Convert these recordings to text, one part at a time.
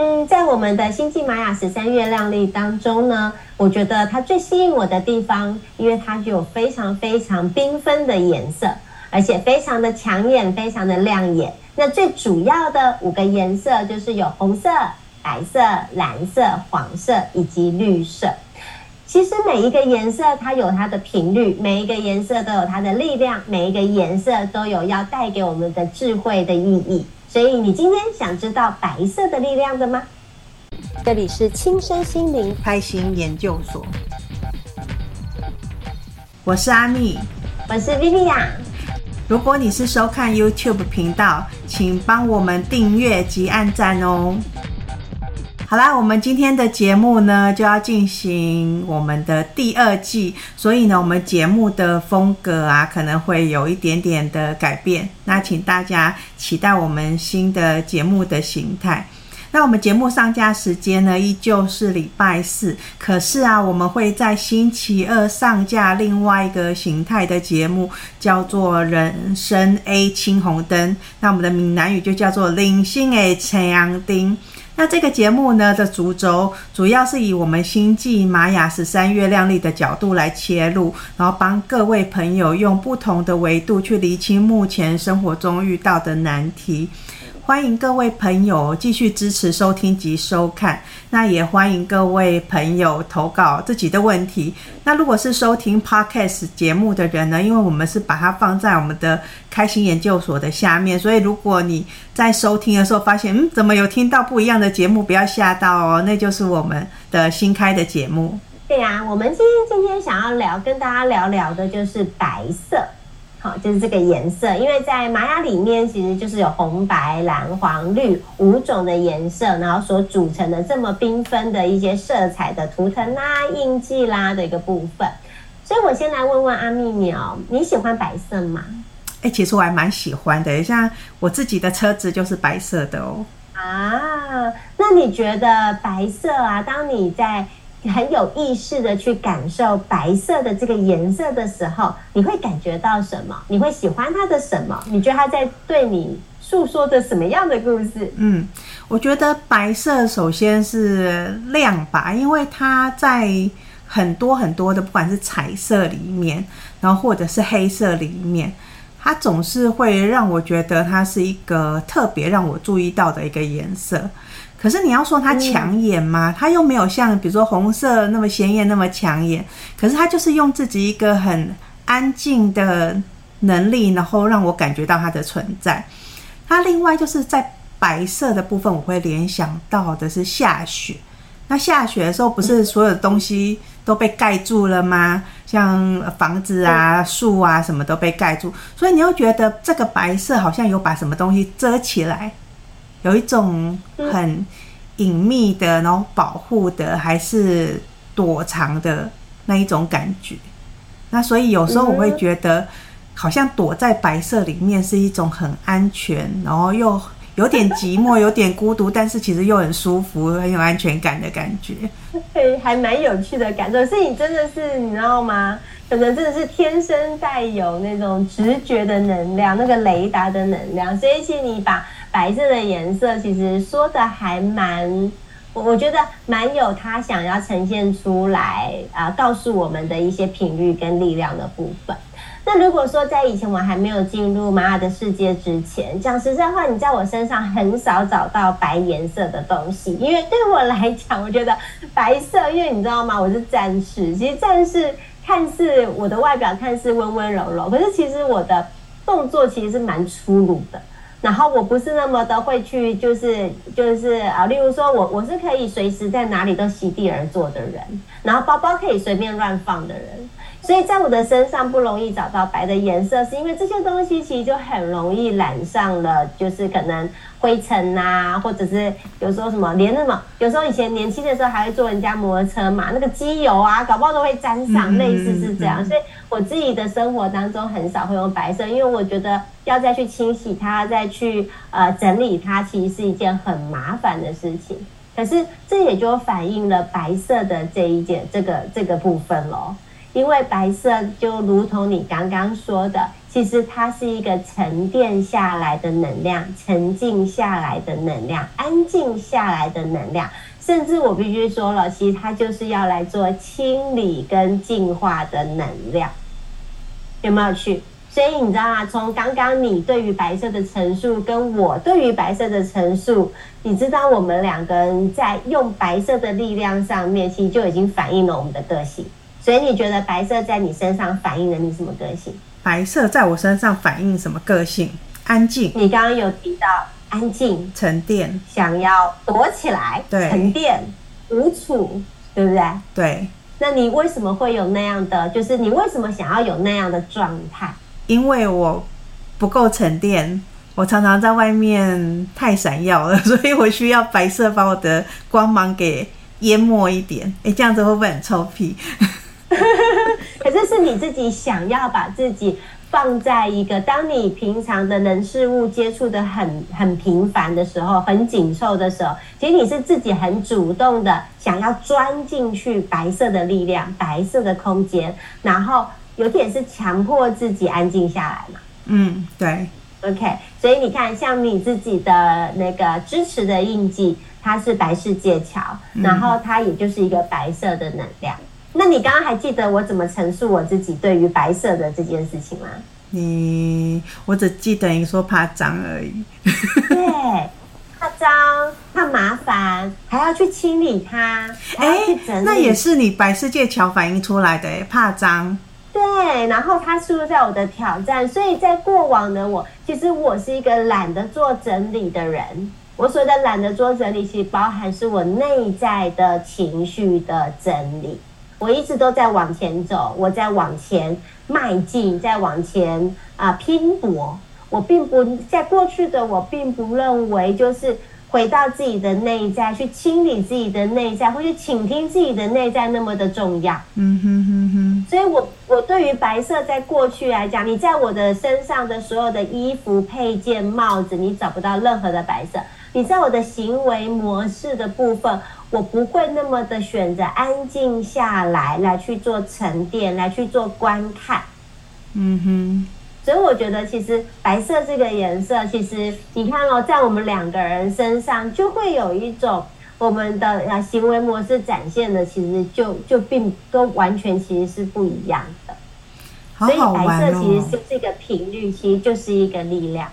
嗯，在我们的星际玛雅十三月亮历当中呢，我觉得它最吸引我的地方，因为它具有非常非常缤纷的颜色，而且非常的抢眼，非常的亮眼。那最主要的五个颜色就是有红色、白色、蓝色、黄色以及绿色。其实每一个颜色它有它的频率，每一个颜色都有它的力量，每一个颜色都有要带给我们的智慧的意义。所以你今天想知道白色的力量的吗？这里是轻身心灵开心研究所，我是阿蜜，我是 Vivian。如果你是收看 YouTube 频道，请帮我们订阅及按赞哦。好啦，我们今天的节目呢，就要进行我们的第二季，所以呢，我们节目的风格啊，可能会有一点点的改变。那请大家期待我们新的节目的形态。那我们节目上架时间呢，依旧是礼拜四。可是啊，我们会在星期二上架另外一个形态的节目，叫做《人生 A 青红灯》。那我们的闽南语就叫做“人生的青红灯”。那这个节目呢的主轴，主要是以我们星际玛雅十三月亮历的角度来切入，然后帮各位朋友用不同的维度去厘清目前生活中遇到的难题。欢迎各位朋友继续支持收听及收看，那也欢迎各位朋友投稿自己的问题。那如果是收听 Podcast 节目的人呢，因为我们是把它放在我们的开心研究所的下面，所以如果你在收听的时候发现，嗯，怎么有听到不一样的节目，不要吓到哦，那就是我们的新开的节目。对呀，我们今天今天想要聊，跟大家聊聊的就是白色。好，就是这个颜色，因为在玛雅里面，其实就是有红、白、蓝、黄、绿五种的颜色，然后所组成的这么缤纷的一些色彩的图腾啦、印记啦的一个部分。所以我先来问问阿蜜你哦，你喜欢白色吗？哎、欸，其实我还蛮喜欢的，像我自己的车子就是白色的哦。啊，那你觉得白色啊，当你在很有意识的去感受白色的这个颜色的时候，你会感觉到什么？你会喜欢它的什么？你觉得它在对你诉说着什么样的故事？嗯，我觉得白色首先是亮吧，因为它在很多很多的不管是彩色里面，然后或者是黑色里面，它总是会让我觉得它是一个特别让我注意到的一个颜色。可是你要说它抢眼吗？它又没有像比如说红色那么鲜艳，那么抢眼。可是它就是用自己一个很安静的能力，然后让我感觉到它的存在。它另外就是在白色的部分，我会联想到的是下雪。那下雪的时候，不是所有的东西都被盖住了吗？像房子啊、树啊，什么都被盖住，所以你又觉得这个白色好像有把什么东西遮起来。有一种很隐秘的，然后保护的，还是躲藏的那一种感觉。那所以有时候我会觉得，好像躲在白色里面是一种很安全，然后又有点寂寞、有点孤独，但是其实又很舒服、很有安全感的感觉。对，还蛮有趣的感受。所以你真的是，你知道吗？可能真的是天生带有那种直觉的能量，那个雷达的能量。所以，请你把。白色的颜色其实说的还蛮，我我觉得蛮有他想要呈现出来啊、告诉我们的一些频率跟力量的部分。那如果说在以前我还没有进入玛雅的世界之前，讲实在话，你在我身上很少找到白颜色的东西，因为对我来讲，我觉得白色，因为你知道吗？我是战士，其实战士看似我的外表看似温温柔柔，可是其实我的动作其实是蛮粗鲁的。然后我不是那么的会去，就是就是啊，例如说我我是可以随时在哪里都席地而坐的人，然后包包可以随便乱放的人。所以在我的身上不容易找到白的颜色，是因为这些东西其实就很容易染上了，就是可能灰尘呐，或者是有时候什么连那么，有时候以前年轻的时候还会坐人家摩托车嘛，那个机油啊，搞不好都会沾上，类似是这样。所以我自己的生活当中很少会用白色，因为我觉得要再去清洗它，再去呃整理它，其实是一件很麻烦的事情。可是这也就反映了白色的这一件这个这个部分咯。因为白色就如同你刚刚说的，其实它是一个沉淀下来的能量，沉静下来的能量，安静下来的能量。甚至我必须说了，其实它就是要来做清理跟净化的能量，有没有趣？所以你知道吗？从刚刚你对于白色的陈述，跟我对于白色的陈述，你知道我们两个人在用白色的力量上面，其实就已经反映了我们的个性。所以你觉得白色在你身上反映了你什么个性？白色在我身上反映什么个性？安静。你刚刚有提到。安静、沉淀，想要躲起来，对，沉淀、无处，对不对？对。那你为什么会有那样的？就是你为什么想要有那样的状态？因为我不够沉淀，我常常在外面太闪耀了，所以我需要白色把我的光芒给淹没一点。哎，这样子会不会很臭屁？可是是你自己想要把自己。放在一个，当你平常的人事物接触的很很频繁的时候，很紧凑的时候，其实你是自己很主动的想要钻进去白色的力量、白色的空间，然后有点是强迫自己安静下来嘛。嗯，对。OK，所以你看，像你自己的那个支持的印记，它是白世界桥，然后它也就是一个白色的能量。那你刚刚还记得我怎么陈述我自己对于白色的这件事情吗？你，我只记得你说怕脏而已。对，怕脏，怕麻烦，还要去清理它，还要去整理。那也是你白世界桥反映出来的，怕脏。对，然后它是不是在我的挑战？所以在过往的我，其实我是一个懒得做整理的人。我所谓的懒得做整理，其实包含是我内在的情绪的整理。我一直都在往前走，我在往前迈进，在往前啊、呃、拼搏。我并不在过去的我并不认为就是回到自己的内在去清理自己的内在，或去倾听自己的内在那么的重要。嗯哼哼哼。所以我我对于白色在过去来讲，你在我的身上的所有的衣服、配件、帽子，你找不到任何的白色。你在我的行为模式的部分。我不会那么的选择安静下来，来去做沉淀，来去做观看。嗯哼，所以我觉得其实白色这个颜色，其实你看哦，在我们两个人身上就会有一种我们的啊行为模式展现的，其实就就并都完全其实是不一样的。好好玩哦。所以白色其实是这个频率，其实就是一个力量。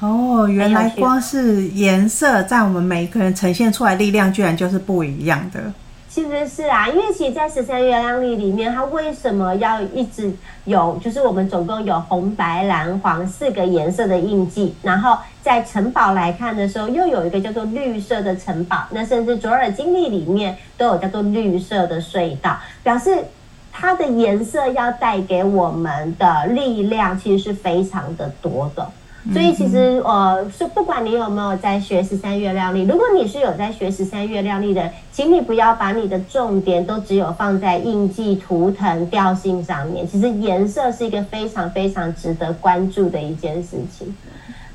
哦，原来光是颜色在我们每一个人呈现出来力量，居然就是不一样的。其实是啊，因为其实，在十三月亮历里面，它为什么要一直有？就是我们总共有红、白、蓝、黄四个颜色的印记，然后在城堡来看的时候，又有一个叫做绿色的城堡。那甚至左耳经历里面都有叫做绿色的隧道，表示它的颜色要带给我们的力量，其实是非常的多的。所以其实，呃，是不管你有没有在学十三月亮历，如果你是有在学十三月亮历的，请你不要把你的重点都只有放在印记、图腾、调性上面。其实颜色是一个非常非常值得关注的一件事情。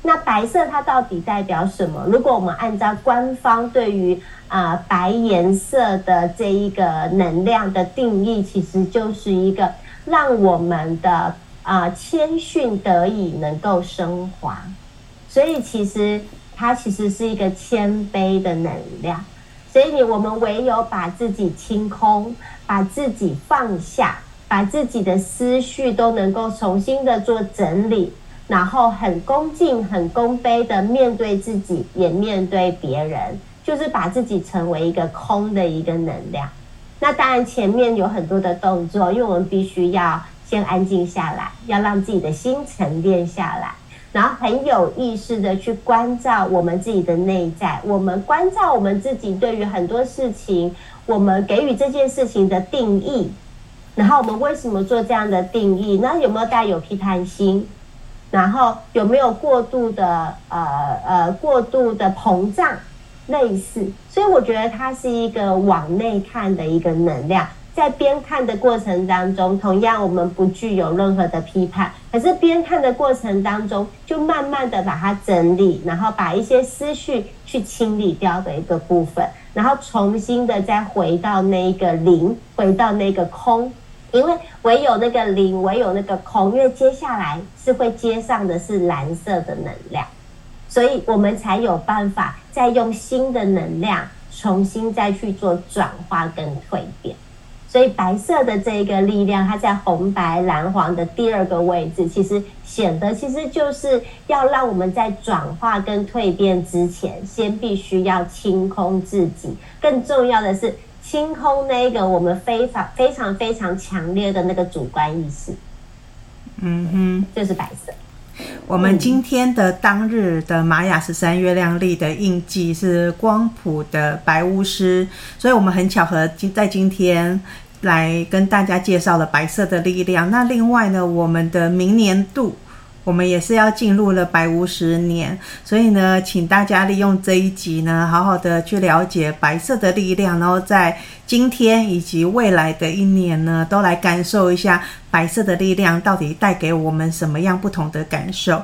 那白色它到底代表什么？如果我们按照官方对于啊、呃、白颜色的这一个能量的定义，其实就是一个让我们的。啊，谦逊得以能够升华，所以其实它其实是一个谦卑的能量。所以你我们唯有把自己清空，把自己放下，把自己的思绪都能够重新的做整理，然后很恭敬、很恭卑的面对自己，也面对别人，就是把自己成为一个空的一个能量。那当然前面有很多的动作，因为我们必须要。先安静下来，要让自己的心沉淀下来，然后很有意识的去关照我们自己的内在。我们关照我们自己，对于很多事情，我们给予这件事情的定义，然后我们为什么做这样的定义？那有没有带有批判心？然后有没有过度的呃呃过度的膨胀？类似，所以我觉得它是一个往内看的一个能量。在边看的过程当中，同样我们不具有任何的批判，可是边看的过程当中，就慢慢的把它整理，然后把一些思绪去清理掉的一个部分，然后重新的再回到那个零，回到那个空，因为唯有那个零，唯有那个空，因为接下来是会接上的是蓝色的能量，所以我们才有办法再用新的能量重新再去做转化跟蜕变。所以白色的这个力量，它在红白蓝黄的第二个位置，其实显得其实就是要让我们在转化跟蜕变之前，先必须要清空自己。更重要的是，清空那个我们非常非常非常强烈的那个主观意识。嗯哼，就是白色。我们今天的当日的玛雅十三月亮历的印记是光谱的白巫师，所以我们很巧合在今天来跟大家介绍了白色的力量。那另外呢，我们的明年度。我们也是要进入了白巫十年，所以呢，请大家利用这一集呢，好好的去了解白色的力量，然后在今天以及未来的一年呢，都来感受一下白色的力量到底带给我们什么样不同的感受。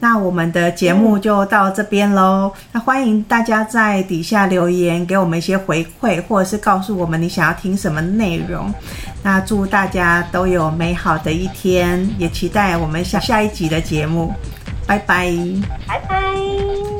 那我们的节目就到这边喽。那欢迎大家在底下留言，给我们一些回馈，或者是告诉我们你想要听什么内容。那祝大家都有美好的一天，也期待我们下下一集的节目。拜拜，拜拜。